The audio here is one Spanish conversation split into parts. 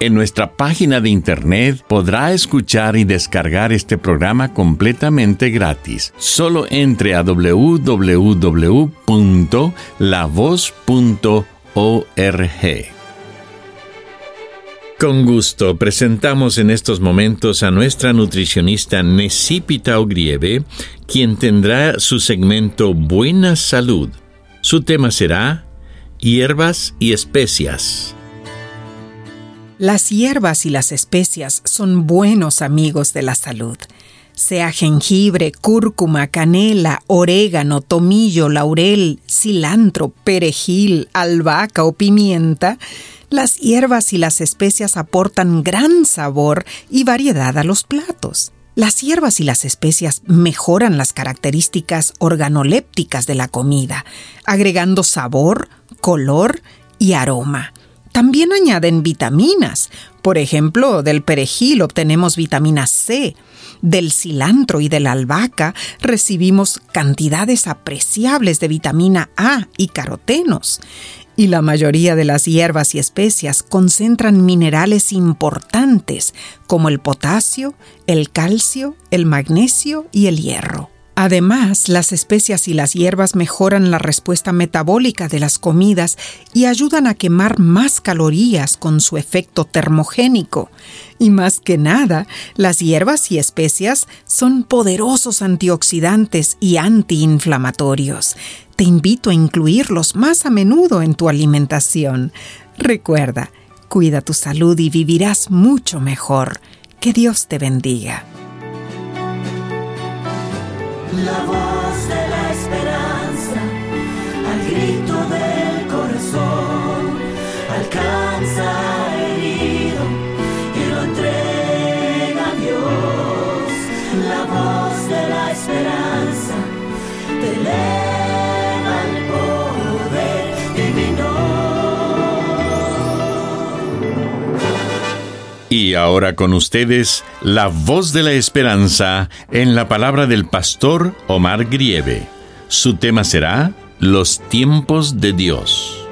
En nuestra página de internet podrá escuchar y descargar este programa completamente gratis. Solo entre a www.lavoz.org. Con gusto presentamos en estos momentos a nuestra nutricionista Necipita Ogrieve, quien tendrá su segmento Buena Salud. Su tema será Hierbas y Especias. Las hierbas y las especias son buenos amigos de la salud. Sea jengibre, cúrcuma, canela, orégano, tomillo, laurel, cilantro, perejil, albahaca o pimienta, las hierbas y las especias aportan gran sabor y variedad a los platos. Las hierbas y las especias mejoran las características organolépticas de la comida, agregando sabor, color y aroma. También añaden vitaminas. Por ejemplo, del perejil obtenemos vitamina C. Del cilantro y de la albahaca recibimos cantidades apreciables de vitamina A y carotenos. Y la mayoría de las hierbas y especias concentran minerales importantes como el potasio, el calcio, el magnesio y el hierro. Además, las especias y las hierbas mejoran la respuesta metabólica de las comidas y ayudan a quemar más calorías con su efecto termogénico. Y más que nada, las hierbas y especias son poderosos antioxidantes y antiinflamatorios. Te invito a incluirlos más a menudo en tu alimentación. Recuerda, cuida tu salud y vivirás mucho mejor. Que Dios te bendiga. La voz de la esperanza, al grito del Y ahora con ustedes, la voz de la esperanza en la palabra del pastor Omar Grieve. Su tema será Los tiempos de Dios.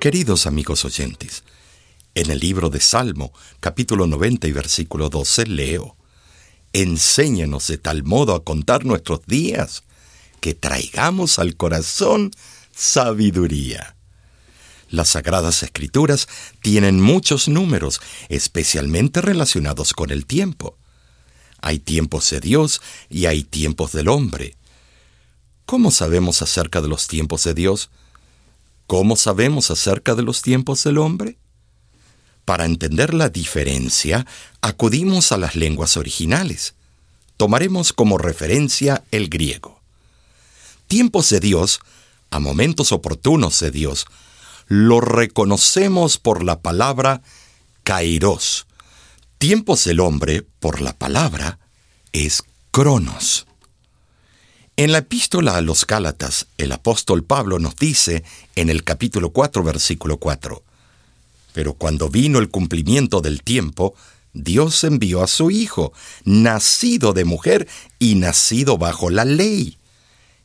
Queridos amigos oyentes, en el libro de Salmo, capítulo 90 y versículo 12, leo, Enséñanos de tal modo a contar nuestros días, que traigamos al corazón sabiduría. Las Sagradas Escrituras tienen muchos números, especialmente relacionados con el tiempo. Hay tiempos de Dios y hay tiempos del hombre. ¿Cómo sabemos acerca de los tiempos de Dios? ¿Cómo sabemos acerca de los tiempos del hombre? Para entender la diferencia, acudimos a las lenguas originales. Tomaremos como referencia el griego. Tiempos de Dios, a momentos oportunos de Dios, lo reconocemos por la palabra kairos. Tiempos del hombre, por la palabra, es cronos. En la epístola a los Gálatas, el apóstol Pablo nos dice en el capítulo 4, versículo 4, Pero cuando vino el cumplimiento del tiempo, Dios envió a su Hijo, nacido de mujer y nacido bajo la ley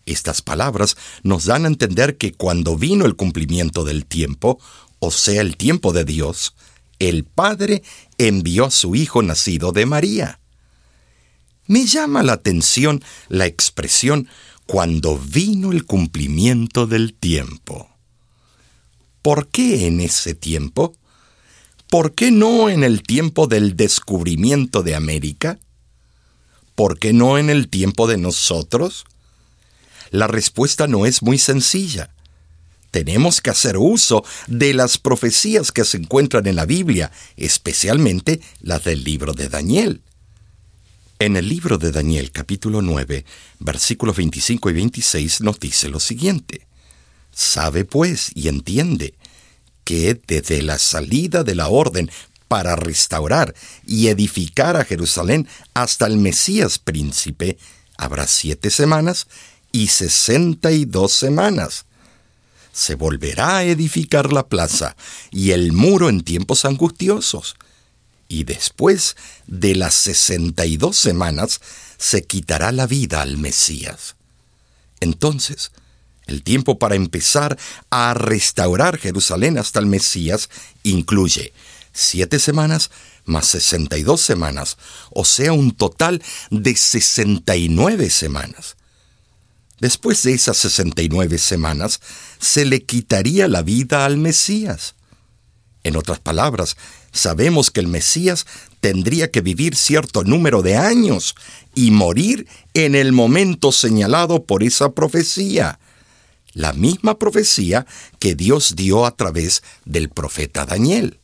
estas palabras nos dan a entender que cuando vino el cumplimiento del tiempo, o sea, el tiempo de Dios, el Padre envió a su Hijo nacido de María. Me llama la atención la expresión cuando vino el cumplimiento del tiempo. ¿Por qué en ese tiempo? ¿Por qué no en el tiempo del descubrimiento de América? ¿Por qué no en el tiempo de nosotros? La respuesta no es muy sencilla. Tenemos que hacer uso de las profecías que se encuentran en la Biblia, especialmente las del libro de Daniel. En el libro de Daniel capítulo 9, versículos 25 y 26 nos dice lo siguiente. Sabe pues y entiende que desde la salida de la orden para restaurar y edificar a Jerusalén hasta el Mesías príncipe, habrá siete semanas y sesenta y dos semanas. Se volverá a edificar la plaza y el muro en tiempos angustiosos. Y después de las sesenta y dos semanas se quitará la vida al Mesías. Entonces, el tiempo para empezar a restaurar Jerusalén hasta el Mesías incluye siete semanas más sesenta y dos semanas, o sea, un total de sesenta y nueve semanas. Después de esas 69 semanas, se le quitaría la vida al Mesías. En otras palabras, sabemos que el Mesías tendría que vivir cierto número de años y morir en el momento señalado por esa profecía. La misma profecía que Dios dio a través del profeta Daniel.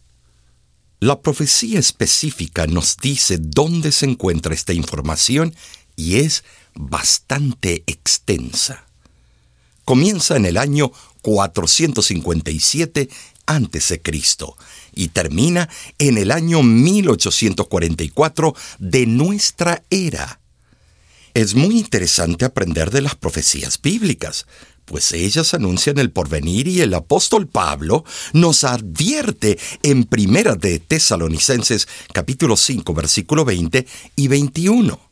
La profecía específica nos dice dónde se encuentra esta información y es bastante extensa. Comienza en el año 457 a.C. y termina en el año 1844 de nuestra era. Es muy interesante aprender de las profecías bíblicas, pues ellas anuncian el porvenir y el apóstol Pablo nos advierte en Primera de Tesalonicenses capítulo 5 versículo 20 y 21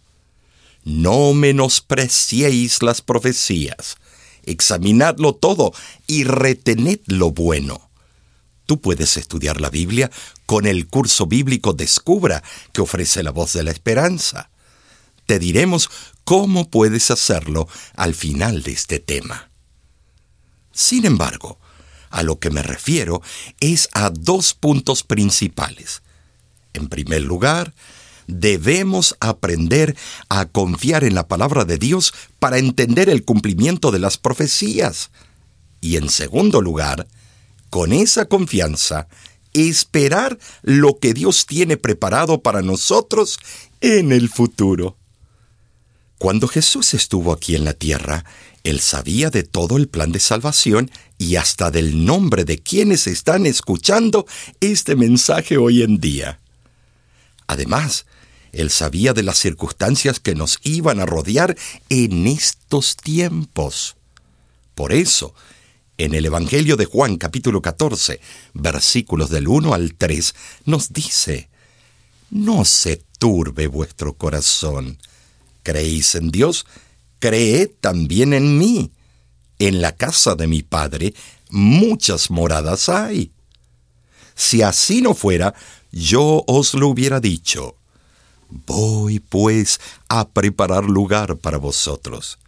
no menospreciéis las profecías. Examinadlo todo y retened lo bueno. Tú puedes estudiar la Biblia con el curso bíblico Descubra que ofrece la voz de la esperanza. Te diremos cómo puedes hacerlo al final de este tema. Sin embargo, a lo que me refiero es a dos puntos principales. En primer lugar, debemos aprender a confiar en la palabra de Dios para entender el cumplimiento de las profecías. Y en segundo lugar, con esa confianza, esperar lo que Dios tiene preparado para nosotros en el futuro. Cuando Jesús estuvo aquí en la tierra, Él sabía de todo el plan de salvación y hasta del nombre de quienes están escuchando este mensaje hoy en día. Además, él sabía de las circunstancias que nos iban a rodear en estos tiempos. Por eso, en el Evangelio de Juan capítulo 14, versículos del 1 al 3, nos dice, No se turbe vuestro corazón. ¿Creéis en Dios? Creed también en mí. En la casa de mi Padre muchas moradas hay. Si así no fuera, yo os lo hubiera dicho Voy, pues, a preparar lugar para vosotros.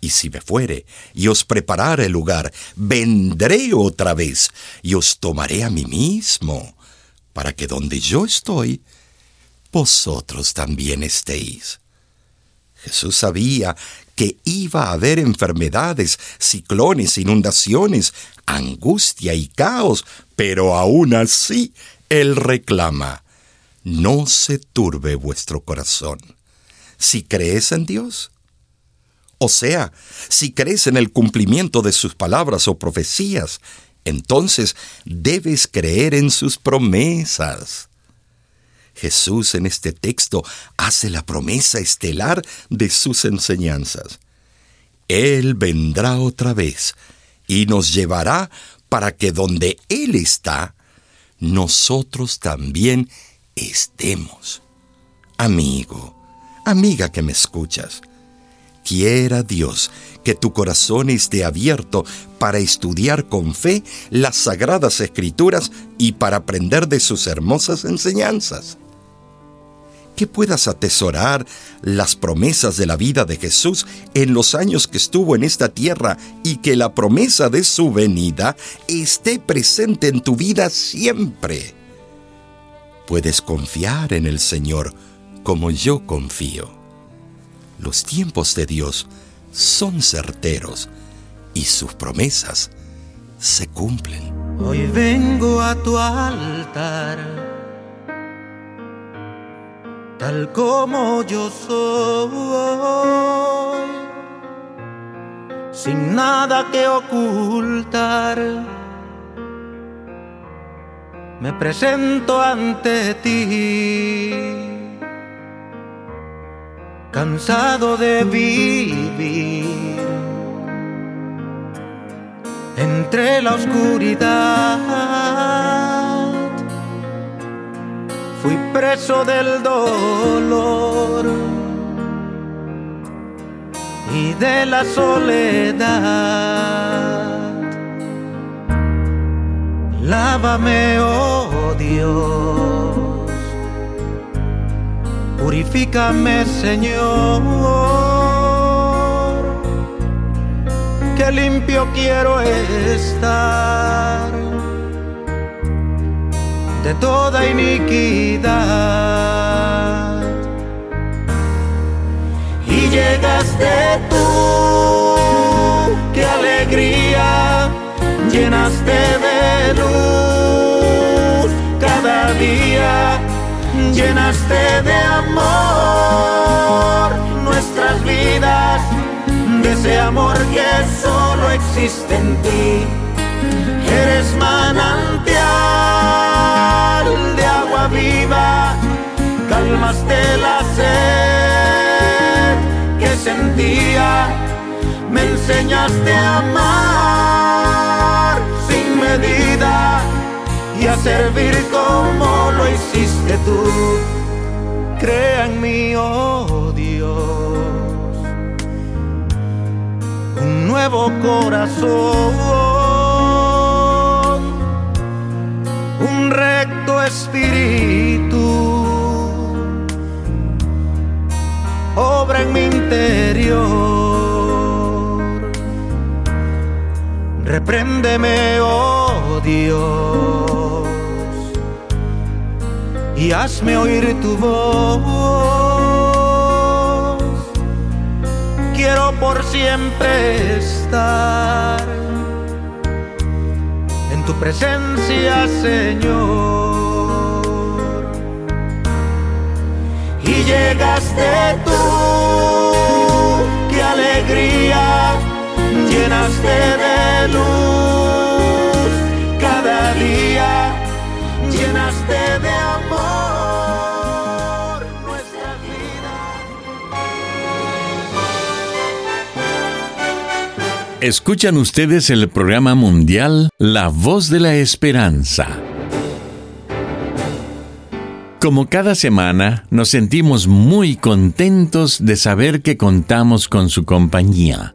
Y si me fuere y os preparare lugar, vendré otra vez y os tomaré a mí mismo, para que donde yo estoy, vosotros también estéis. Jesús sabía que iba a haber enfermedades, ciclones, inundaciones, angustia y caos, pero aún así Él reclama, no se turbe vuestro corazón. Si crees en Dios, o sea, si crees en el cumplimiento de sus palabras o profecías, entonces debes creer en sus promesas. Jesús en este texto hace la promesa estelar de sus enseñanzas. Él vendrá otra vez y nos llevará para que donde Él está, nosotros también estemos. Amigo, amiga que me escuchas, quiera Dios que tu corazón esté abierto para estudiar con fe las sagradas escrituras y para aprender de sus hermosas enseñanzas. Que puedas atesorar las promesas de la vida de Jesús en los años que estuvo en esta tierra y que la promesa de su venida esté presente en tu vida siempre Puedes confiar en el Señor como yo confío. Los tiempos de Dios son certeros y sus promesas se cumplen. Hoy vengo a tu altar, tal como yo soy, sin nada que ocultar. Me presento ante ti, cansado de vivir entre la oscuridad. Fui preso del dolor y de la soledad. Lávame, oh Dios, purifícame, Señor limpio quiero estar de toda iniquidad. Y llegaste tú, qué alegría, llenaste de luz cada día, llenaste de amor nuestras vidas ese amor que solo existe en ti. Eres manantial de agua viva, calmaste la sed que sentía, me enseñaste a amar y a servir como lo hiciste tú. Crea en mí, oh Dios nuevo corazón, un recto espíritu, obra en mi interior. Repréndeme, oh Dios, y hazme oír tu voz. Quiero por siempre estar en tu presencia, Señor. Y llegaste tú, qué alegría, llenaste de luz cada día, llenaste de Escuchan ustedes el programa mundial La Voz de la Esperanza. Como cada semana, nos sentimos muy contentos de saber que contamos con su compañía.